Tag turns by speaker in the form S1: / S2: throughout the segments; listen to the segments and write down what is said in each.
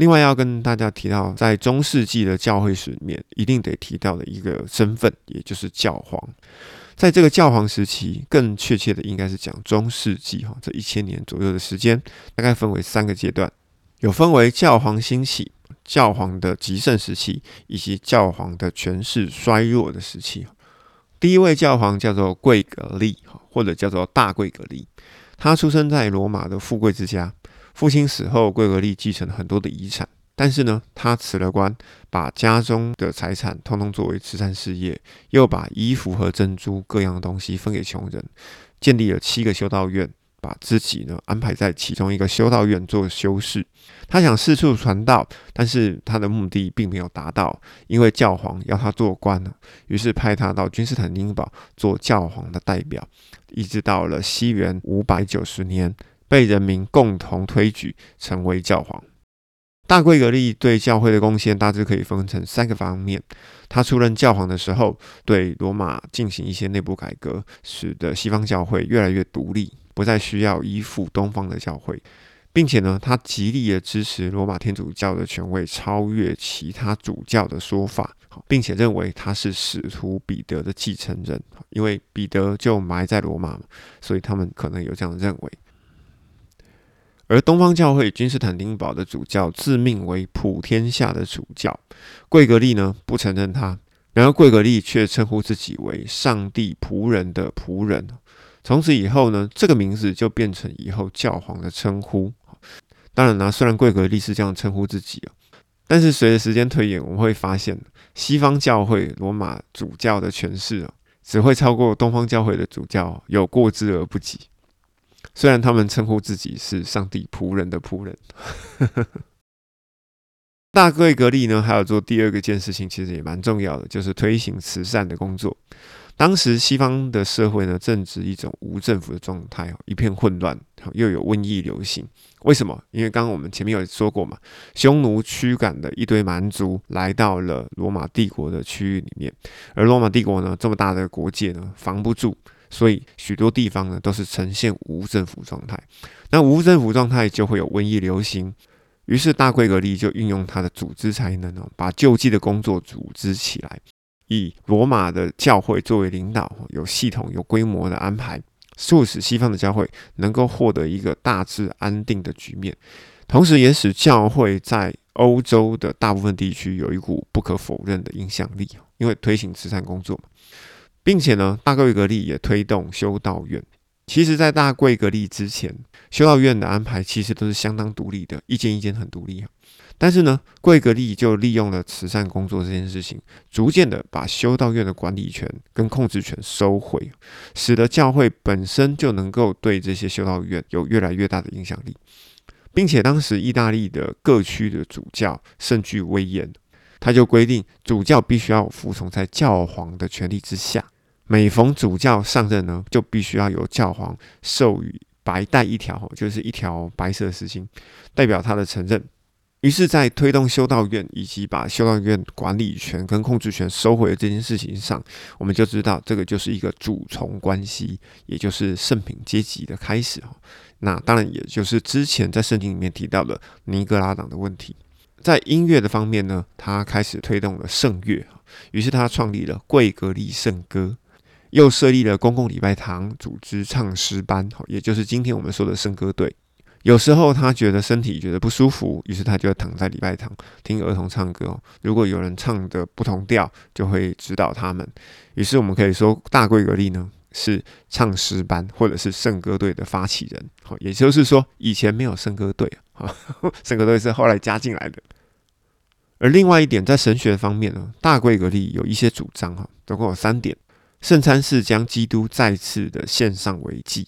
S1: 另外要跟大家提到，在中世纪的教会史里面，一定得提到的一个身份，也就是教皇。在这个教皇时期，更确切的应该是讲中世纪哈，这一千年左右的时间，大概分为三个阶段，有分为教皇兴起、教皇的极盛时期，以及教皇的权势衰弱的时期。第一位教皇叫做贵格利，或者叫做大贵格利。他出生在罗马的富贵之家，父亲死后，贵格利继承了很多的遗产。但是呢，他辞了官，把家中的财产通通作为慈善事业，又把衣服和珍珠各样的东西分给穷人，建立了七个修道院，把自己呢安排在其中一个修道院做修士。他想四处传道，但是他的目的并没有达到，因为教皇要他做官呢，于是派他到君士坦丁堡做教皇的代表。一直到了西元五百九十年，被人民共同推举成为教皇。大贵格利对教会的贡献大致可以分成三个方面。他出任教皇的时候，对罗马进行一些内部改革，使得西方教会越来越独立，不再需要依附东方的教会，并且呢，他极力的支持罗马天主教的权威超越其他主教的说法。并且认为他是使徒彼得的继承人，因为彼得就埋在罗马，所以他们可能有这样认为。而东方教会君士坦丁堡的主教自命为普天下的主教，贵格利呢不承认他，然而贵格利却称呼自己为上帝仆人的仆人。从此以后呢，这个名字就变成以后教皇的称呼。当然呢，虽然贵格利是这样称呼自己。但是随着时间推演，我们会发现，西方教会罗马主教的权势，只会超过东方教会的主教，有过之而不及。虽然他们称呼自己是上帝仆人的仆人。大贵格利呢，还有做第二个件事情，其实也蛮重要的，就是推行慈善的工作。当时西方的社会呢，正值一种无政府的状态，一片混乱，又有瘟疫流行。为什么？因为刚刚我们前面有说过嘛，匈奴驱赶的一堆蛮族来到了罗马帝国的区域里面，而罗马帝国呢，这么大的国界呢，防不住，所以许多地方呢都是呈现无政府状态。那无政府状态就会有瘟疫流行。于是大贵格利就运用他的组织才能哦，把救济的工作组织起来。以罗马的教会作为领导，有系统、有规模的安排，促使西方的教会能够获得一个大致安定的局面，同时也使教会在欧洲的大部分地区有一股不可否认的影响力。因为推行慈善工作嘛，并且呢，大贵格利也推动修道院。其实，在大贵格利之前，修道院的安排其实都是相当独立的，一间一间很独立。但是呢，贵格利就利用了慈善工作这件事情，逐渐的把修道院的管理权跟控制权收回，使得教会本身就能够对这些修道院有越来越大的影响力，并且当时意大利的各区的主教甚具威严，他就规定主教必须要服从在教皇的权力之下，每逢主教上任呢，就必须要由教皇授予白带一条，就是一条白色的丝巾，代表他的承认。于是，在推动修道院以及把修道院管理权跟控制权收回的这件事情上，我们就知道这个就是一个主从关系，也就是圣品阶级的开始哈。那当然，也就是之前在圣经里面提到的尼格拉党的问题。在音乐的方面呢，他开始推动了圣乐，于是他创立了贵格利圣歌，又设立了公共礼拜堂，组织唱诗班，也就是今天我们说的圣歌队。有时候他觉得身体觉得不舒服，于是他就躺在礼拜堂听儿童唱歌。如果有人唱的不同调，就会指导他们。于是我们可以说，大贵格利呢是唱诗班或者是圣歌队的发起人。好，也就是说以前没有圣歌队啊，圣歌队是后来加进来的。而另外一点，在神学方面呢，大贵格利有一些主张哈，总共有三点：圣餐是将基督再次的献上为祭。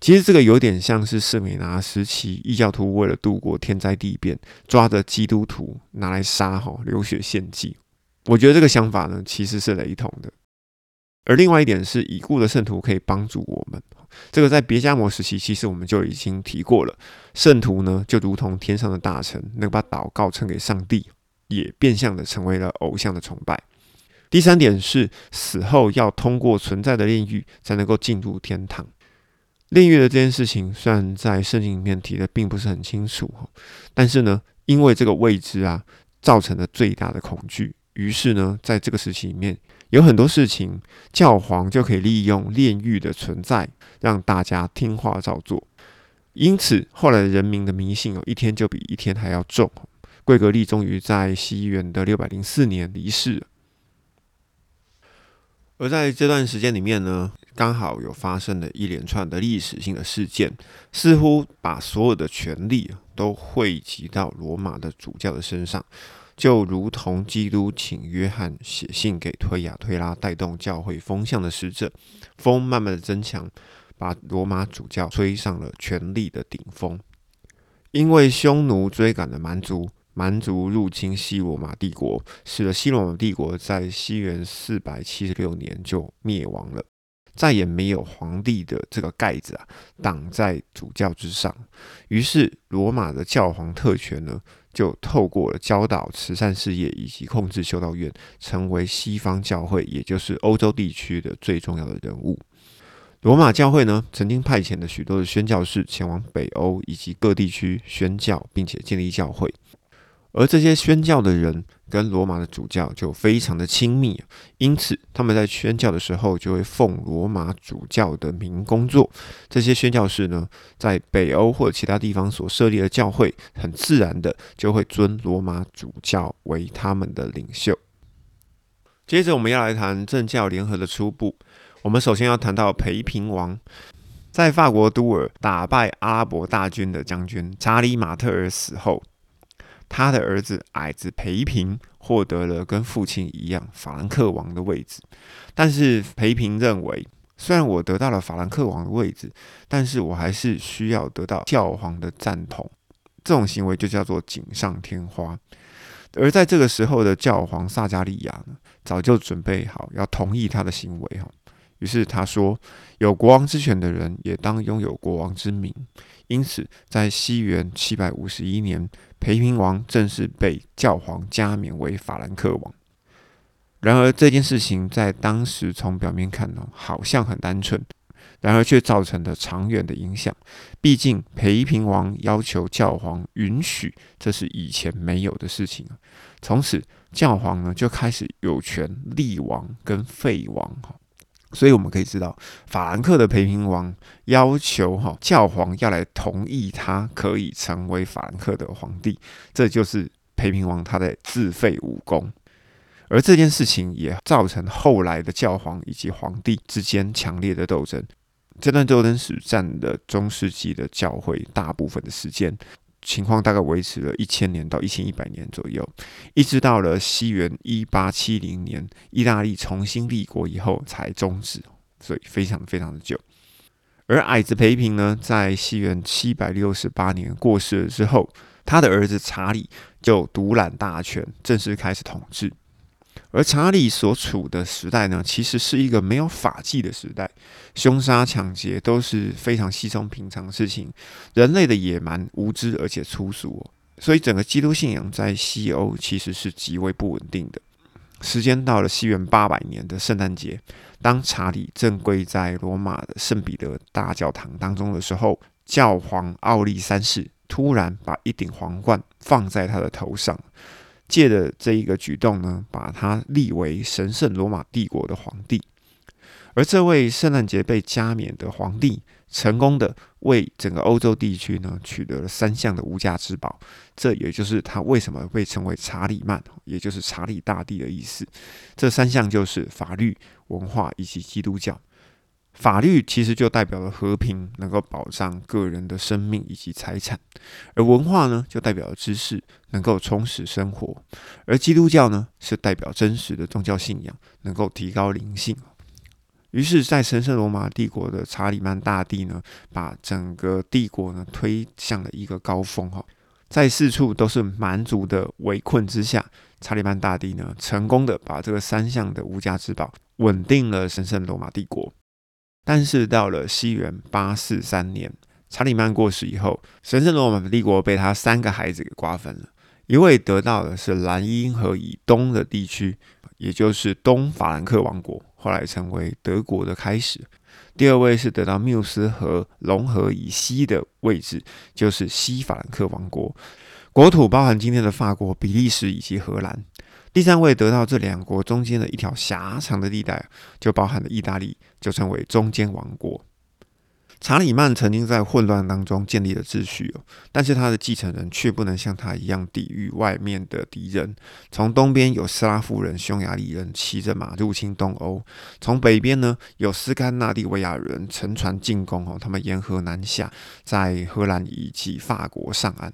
S1: 其实这个有点像是圣美拿时期异教徒为了度过天灾地变，抓着基督徒拿来杀哈流血献祭。我觉得这个想法呢其实是雷同的。而另外一点是已故的圣徒可以帮助我们，这个在别加摩时期其实我们就已经提过了。圣徒呢就如同天上的大臣，能把祷告称给上帝，也变相的成为了偶像的崇拜。第三点是死后要通过存在的炼狱才能够进入天堂。炼狱的这件事情，虽然在圣经里面提的并不是很清楚，但是呢，因为这个未知啊，造成了最大的恐惧。于是呢，在这个时期里面，有很多事情，教皇就可以利用炼狱的存在，让大家听话照做。因此，后来人民的迷信哦，一天就比一天还要重。贵格利终于在西元的六百零四年离世了。而在这段时间里面呢，刚好有发生了一连串的历史性的事件，似乎把所有的权力都汇集到罗马的主教的身上，就如同基督请约翰写信给推雅推拉，带动教会风向的使者，风慢慢的增强，把罗马主教吹上了权力的顶峰，因为匈奴追赶的蛮族。蛮族入侵西罗马帝国，使得西罗马帝国在西元四百七十六年就灭亡了，再也没有皇帝的这个盖子啊挡在主教之上。于是，罗马的教皇特权呢，就透过了教导慈善事业以及控制修道院，成为西方教会，也就是欧洲地区的最重要的人物。罗马教会呢，曾经派遣了许多的宣教士前往北欧以及各地区宣教，并且建立教会。而这些宣教的人跟罗马的主教就非常的亲密，因此他们在宣教的时候就会奉罗马主教的名工作。这些宣教士呢，在北欧或者其他地方所设立的教会，很自然的就会尊罗马主教为他们的领袖。接着我们要来谈政教联合的初步。我们首先要谈到培平王，在法国都尔打败阿拉伯大军的将军查理马特尔死后。他的儿子矮子培平获得了跟父亲一样法兰克王的位置，但是培平认为，虽然我得到了法兰克王的位置，但是我还是需要得到教皇的赞同。这种行为就叫做锦上添花。而在这个时候的教皇萨加利亚呢，早就准备好要同意他的行为哈。于是他说：“有国王之权的人也当拥有国王之名。”因此，在西元七百五十一年，裴平王正式被教皇加冕为法兰克王。然而，这件事情在当时从表面看呢，好像很单纯，然而却造成了长远的影响。毕竟，裴平王要求教皇允许，这是以前没有的事情从此，教皇呢就开始有权立王跟废王哈。所以我们可以知道，法兰克的培平王要求哈教皇要来同意他可以成为法兰克的皇帝，这就是培平王他在自废武功。而这件事情也造成后来的教皇以及皇帝之间强烈的斗争。这段斗争史占了中世纪的教会大部分的时间。情况大概维持了一千年到一千一百年左右，一直到了西元一八七零年，意大利重新立国以后才终止，所以非常非常的久。而矮子培平呢，在西元七百六十八年过世了之后，他的儿子查理就独揽大权，正式开始统治。而查理所处的时代呢，其实是一个没有法纪的时代，凶杀抢劫都是非常稀松平常的事情，人类的野蛮、无知而且粗俗，所以整个基督信仰在西欧其实是极为不稳定的。时间到了西元八百年的圣诞节，当查理正跪在罗马的圣彼得大教堂当中的时候，教皇奥利三世突然把一顶皇冠放在他的头上。借的这一个举动呢，把他立为神圣罗马帝国的皇帝。而这位圣诞节被加冕的皇帝，成功的为整个欧洲地区呢取得了三项的无价之宝。这也就是他为什么被称为查理曼，也就是查理大帝的意思。这三项就是法律、文化以及基督教。法律其实就代表了和平，能够保障个人的生命以及财产；而文化呢，就代表了知识，能够充实生活；而基督教呢，是代表真实的宗教信仰，能够提高灵性。于是，在神圣罗马帝国的查理曼大帝呢，把整个帝国呢推向了一个高峰。哈，在四处都是蛮族的围困之下，查理曼大帝呢，成功的把这个三项的无价之宝稳定了神圣罗马帝国。但是到了西元八四三年，查理曼过世以后，神圣罗马帝国被他三个孩子给瓜分了。一位得到的是莱茵河以东的地区，也就是东法兰克王国，后来成为德国的开始。第二位是得到缪斯河龙河以西的位置，就是西法兰克王国。国土包含今天的法国、比利时以及荷兰。第三位得到这两国中间的一条狭长的地带，就包含了意大利，就称为中间王国。查理曼曾经在混乱当中建立了秩序，但是他的继承人却不能像他一样抵御外面的敌人。从东边有斯拉夫人、匈牙利人骑着马入侵东欧；从北边呢有斯堪纳蒂维亚人乘船进攻哦，他们沿河南下，在荷兰以及法国上岸。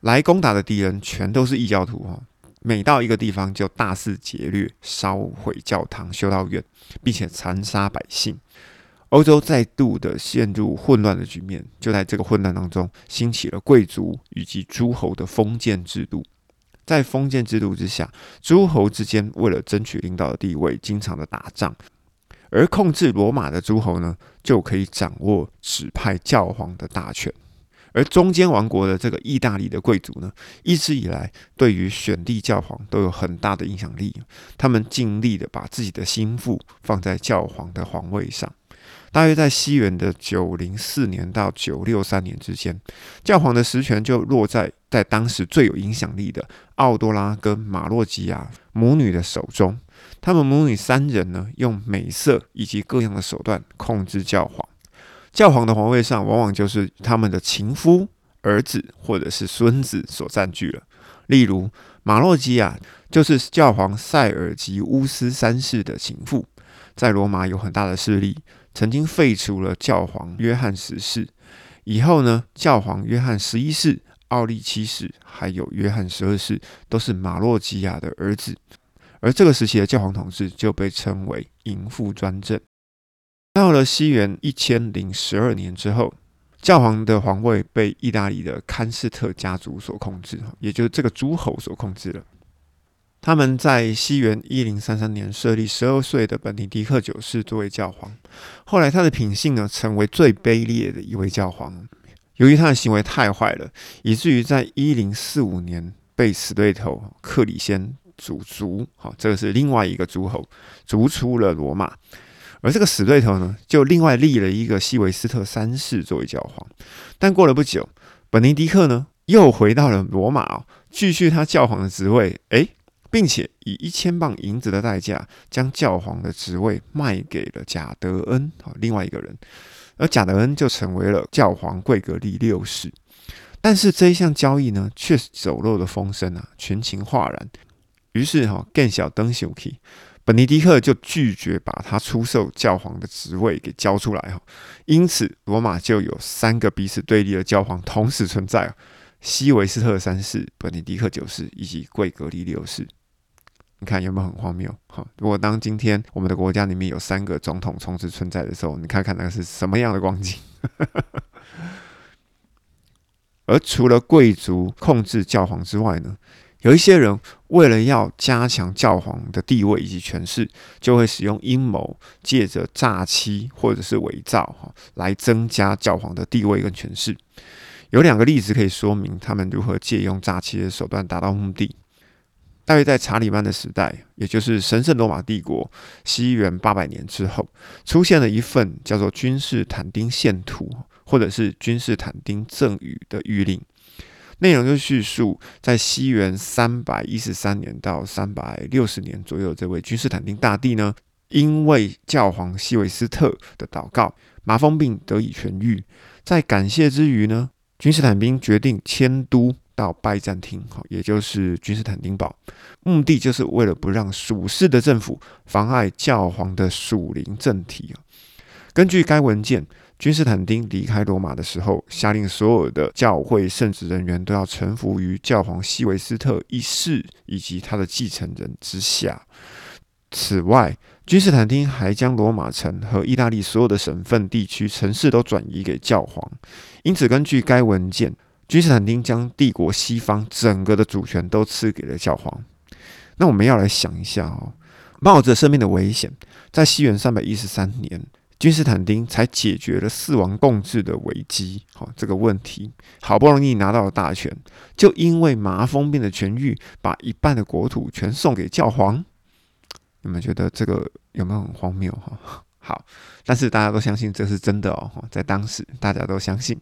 S1: 来攻打的敌人全都是异教徒哈，每到一个地方就大肆劫掠、烧毁教堂、修道院，并且残杀百姓。欧洲再度的陷入混乱的局面，就在这个混乱当中，兴起了贵族以及诸侯的封建制度。在封建制度之下，诸侯之间为了争取领导的地位，经常的打仗。而控制罗马的诸侯呢，就可以掌握指派教皇的大权。而中间王国的这个意大利的贵族呢，一直以来对于选立教皇都有很大的影响力。他们尽力的把自己的心腹放在教皇的皇位上。大约在西元的九零四年到九六三年之间，教皇的实权就落在在当时最有影响力的奥多拉跟马洛基亚母女的手中。他们母女三人呢，用美色以及各样的手段控制教皇。教皇的皇位上，往往就是他们的情夫、儿子或者是孙子所占据了。例如，马洛基亚就是教皇塞尔吉乌斯三世的情妇，在罗马有很大的势力。曾经废除了教皇约翰十世，以后呢，教皇约翰十一世、奥利七世，还有约翰十二世，都是马洛基亚的儿子。而这个时期的教皇统治就被称为淫妇专政。到了西元一千零十二年之后，教皇的皇位被意大利的堪斯特家族所控制，也就是这个诸侯所控制了。他们在西元一零三三年设立十二岁的本尼迪克九世作为教皇。后来他的品性呢，成为最卑劣的一位教皇。由于他的行为太坏了，以至于在一零四五年被死对头克里先逐族。好，这个是另外一个诸侯逐出了罗马。而这个死对头呢，就另外立了一个西维斯特三世作为教皇。但过了不久，本尼迪克呢又回到了罗马哦，继续他教皇的职位。诶。并且以一千磅银子的代价，将教皇的职位卖给了贾德恩，好，另外一个人，而贾德恩就成为了教皇贵格利六世。但是这一项交易呢，却走漏了风声啊，群情哗然。于是哈，更小登修奇，本尼迪克就拒绝把他出售教皇的职位给交出来哈。因此，罗马就有三个彼此对立的教皇同时存在：西维斯特三世、本尼迪克九世以及贵格利六世。你看有没有很荒谬？哈，如果当今天我们的国家里面有三个总统同时存在的时候，你看看那个是什么样的光景？而除了贵族控制教皇之外呢，有一些人为了要加强教皇的地位以及权势，就会使用阴谋，借着诈欺或者是伪造，哈，来增加教皇的地位跟权势。有两个例子可以说明他们如何借用诈欺的手段达到目的。大约在查理曼的时代，也就是神圣罗马帝国西元八百年之后，出现了一份叫做《君士坦丁献图》或者是《君士坦丁赠予》的谕令，内容就叙述在西元三百一十三年到三百六十年左右，这位君士坦丁大帝呢，因为教皇西维斯特的祷告，麻风病得以痊愈。在感谢之余呢，君士坦丁决定迁都。到拜占庭，好，也就是君士坦丁堡，目的就是为了不让属世的政府妨碍教皇的属灵政体。根据该文件，君士坦丁离开罗马的时候，下令所有的教会圣职人员都要臣服于教皇西维斯特一世以及他的继承人之下。此外，君士坦丁还将罗马城和意大利所有的省份、地区、城市都转移给教皇。因此，根据该文件。君士坦丁将帝国西方整个的主权都赐给了教皇。那我们要来想一下哦，冒着生命的危险，在西元三百一十三年，君士坦丁才解决了四王共治的危机。好，这个问题好不容易拿到了大权，就因为麻风病的痊愈，把一半的国土全送给教皇。你们觉得这个有没有很荒谬？哈，好，但是大家都相信这是真的哦。在当时，大家都相信。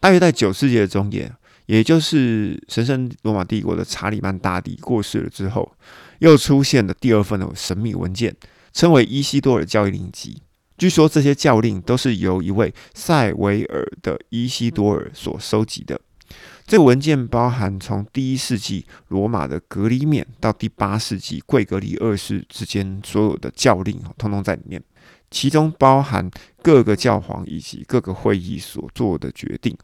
S1: 大约在九世纪的中叶，也就是神圣罗马帝国的查理曼大帝过世了之后，又出现了第二份的神秘文件，称为伊西多尔教令集。据说这些教令都是由一位塞维尔的伊西多尔所收集的。这个文件包含从第一世纪罗马的格里冕到第八世纪贵格里二世之间所有的教令，通通在里面。其中包含各个教皇以及各个会议所做的决定。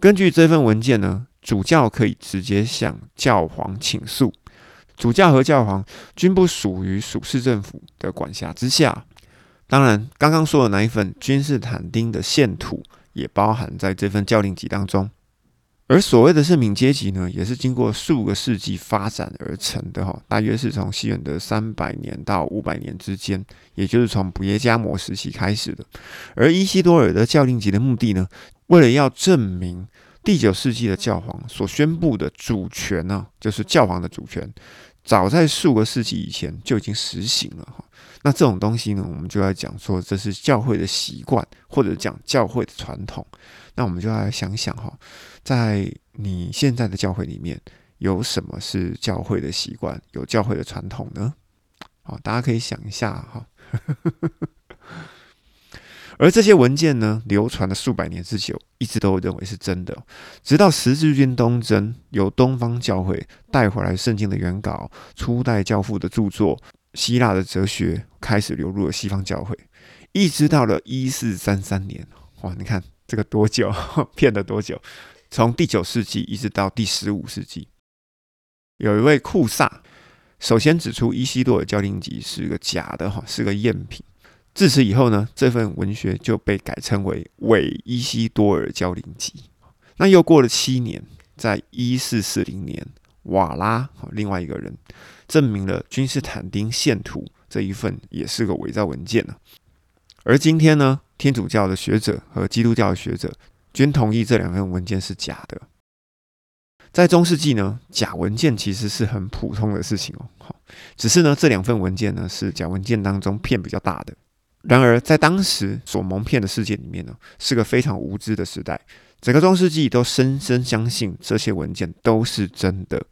S1: 根据这份文件呢，主教可以直接向教皇请诉。主教和教皇均不属于属市政府的管辖之下。当然，刚刚说的那一份君士坦丁的献土也包含在这份教令集当中。而所谓的圣品阶级呢，也是经过数个世纪发展而成的哈，大约是从西元的三百年到五百年之间，也就是从普耶加摩时期开始的。而伊西多尔的教令集的目的呢，为了要证明第九世纪的教皇所宣布的主权呢，就是教皇的主权。早在数个世纪以前就已经实行了哈，那这种东西呢，我们就要讲说这是教会的习惯，或者讲教会的传统。那我们就要来想想哈，在你现在的教会里面有什么是教会的习惯，有教会的传统呢？好，大家可以想一下哈。而这些文件呢，流传了数百年之久，一直都认为是真的。直到十字军东征，由东方教会带回来圣经的原稿、初代教父的著作、希腊的哲学，开始流入了西方教会。一直到了一四三三年，哇，你看这个多久？骗了多久？从第九世纪一直到第十五世纪，有一位库萨首先指出伊西多尔教令集是个假的，哈，是个赝品。自此以后呢，这份文学就被改称为《伪伊西多尔教令集》。那又过了七年，在一四四零年，瓦拉另外一个人证明了君士坦丁献图这一份也是个伪造文件呢。而今天呢，天主教的学者和基督教的学者均同意这两份文件是假的。在中世纪呢，假文件其实是很普通的事情哦。只是呢，这两份文件呢是假文件当中骗比较大的。然而，在当时所蒙骗的世界里面呢，是个非常无知的时代。整个中世纪都深深相信这些文件都是真的，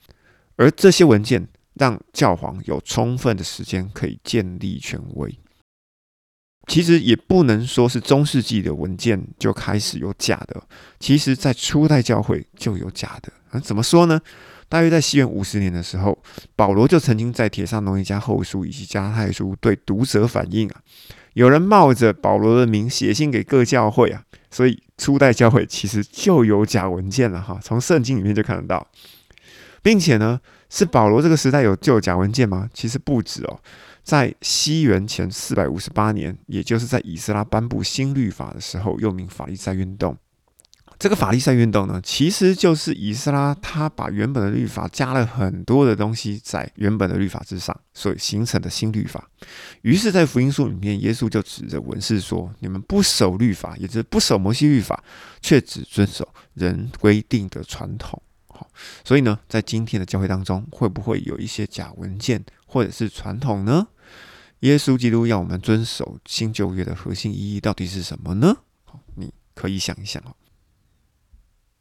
S1: 而这些文件让教皇有充分的时间可以建立权威。其实也不能说是中世纪的文件就开始有假的，其实在初代教会就有假的。啊，怎么说呢？大约在西元五十年的时候，保罗就曾经在《铁上农一家后书》以及《加太书》对读者反映啊。有人冒着保罗的名写信给各教会啊，所以初代教会其实就有假文件了哈。从圣经里面就看得到，并且呢，是保罗这个时代有就有假文件吗？其实不止哦，在西元前四百五十八年，也就是在以斯拉颁布新律法的时候，又名法利赛运动。这个法利赛运动呢，其实就是以斯拉他把原本的律法加了很多的东西在原本的律法之上，所以形成的新律法。于是，在福音书里面，耶稣就指着文士说：“你们不守律法，也就是不守摩西律法，却只遵守人规定的传统。”好，所以呢，在今天的教会当中，会不会有一些假文件或者是传统呢？耶稣基督要我们遵守新旧约的核心意义到底是什么呢？好，你可以想一想哦。